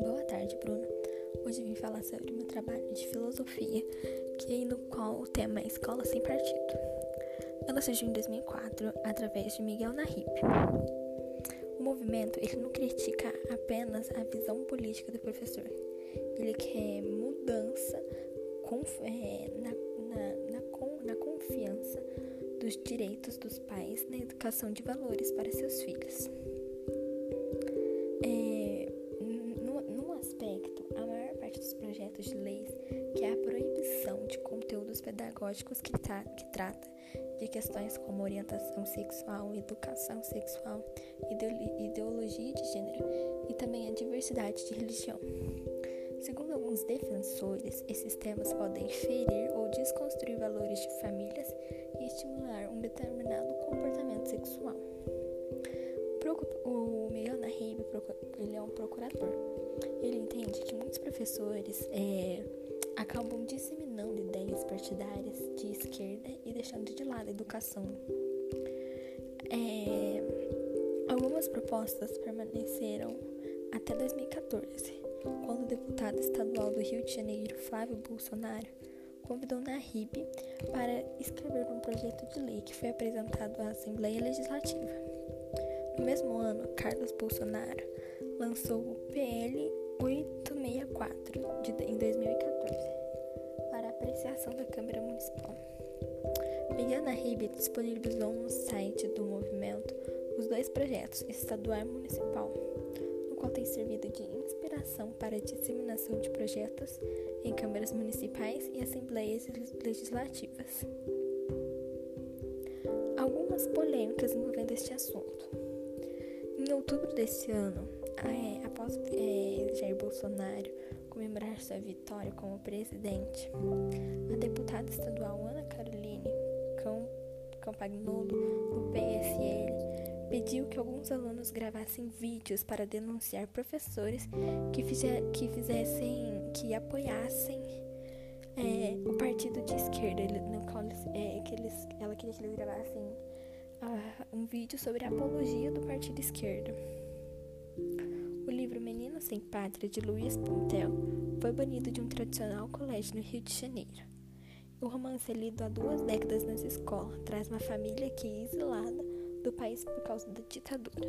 Boa tarde, Bruna. Hoje vim falar sobre meu trabalho de filosofia, que no qual o tema é Escola Sem Partido. Ela surgiu em 2004 através de Miguel Nahib. O movimento ele não critica apenas a visão política do professor, ele quer mudança é, na, na, na, na confiança dos direitos dos pais na educação de valores para seus filhos. É, no, no aspecto, a maior parte dos projetos de leis que é a proibição de conteúdos pedagógicos que, tra que trata de questões como orientação sexual, educação sexual, ideologia de gênero e também a diversidade de religião. Segundo alguns defensores, esses temas podem ferir ou desconstruir valores de famílias e estimular um determinado comportamento sexual. O Miguel Nahib ele é um procurador. Ele entende que muitos professores é, acabam disseminando ideias partidárias de esquerda e deixando de lado a educação. É, algumas propostas permaneceram até 2014 quando o deputado estadual do Rio de Janeiro, Flávio Bolsonaro, convidou Nahib para escrever um projeto de lei que foi apresentado à Assembleia Legislativa. No mesmo ano, Carlos Bolsonaro lançou o PL 864 de, em 2014 para apreciação da Câmara Municipal. Miguel Nahib disponibilizou no site do movimento os dois projetos, estadual e municipal, qual tem servido de inspiração para a disseminação de projetos em câmaras municipais e assembleias legislativas. Algumas polêmicas envolvendo este assunto. Em outubro deste ano, é, após é, Jair Bolsonaro comemorar sua vitória como presidente, a deputada estadual Ana Caroline Campagnolo, do PSL, pediu que alguns alunos gravassem vídeos para denunciar professores que, que fizessem, que apoiassem é, o partido de esquerda, no qual eles, é, que eles, ela queria que eles gravassem um vídeo sobre a apologia do partido esquerdo. O livro Menino Sem Pátria, de Luiz Puntel, foi banido de um tradicional colégio no Rio de Janeiro. O romance é lido há duas décadas nessa escola, traz uma família que é exilada do país por causa da ditadura.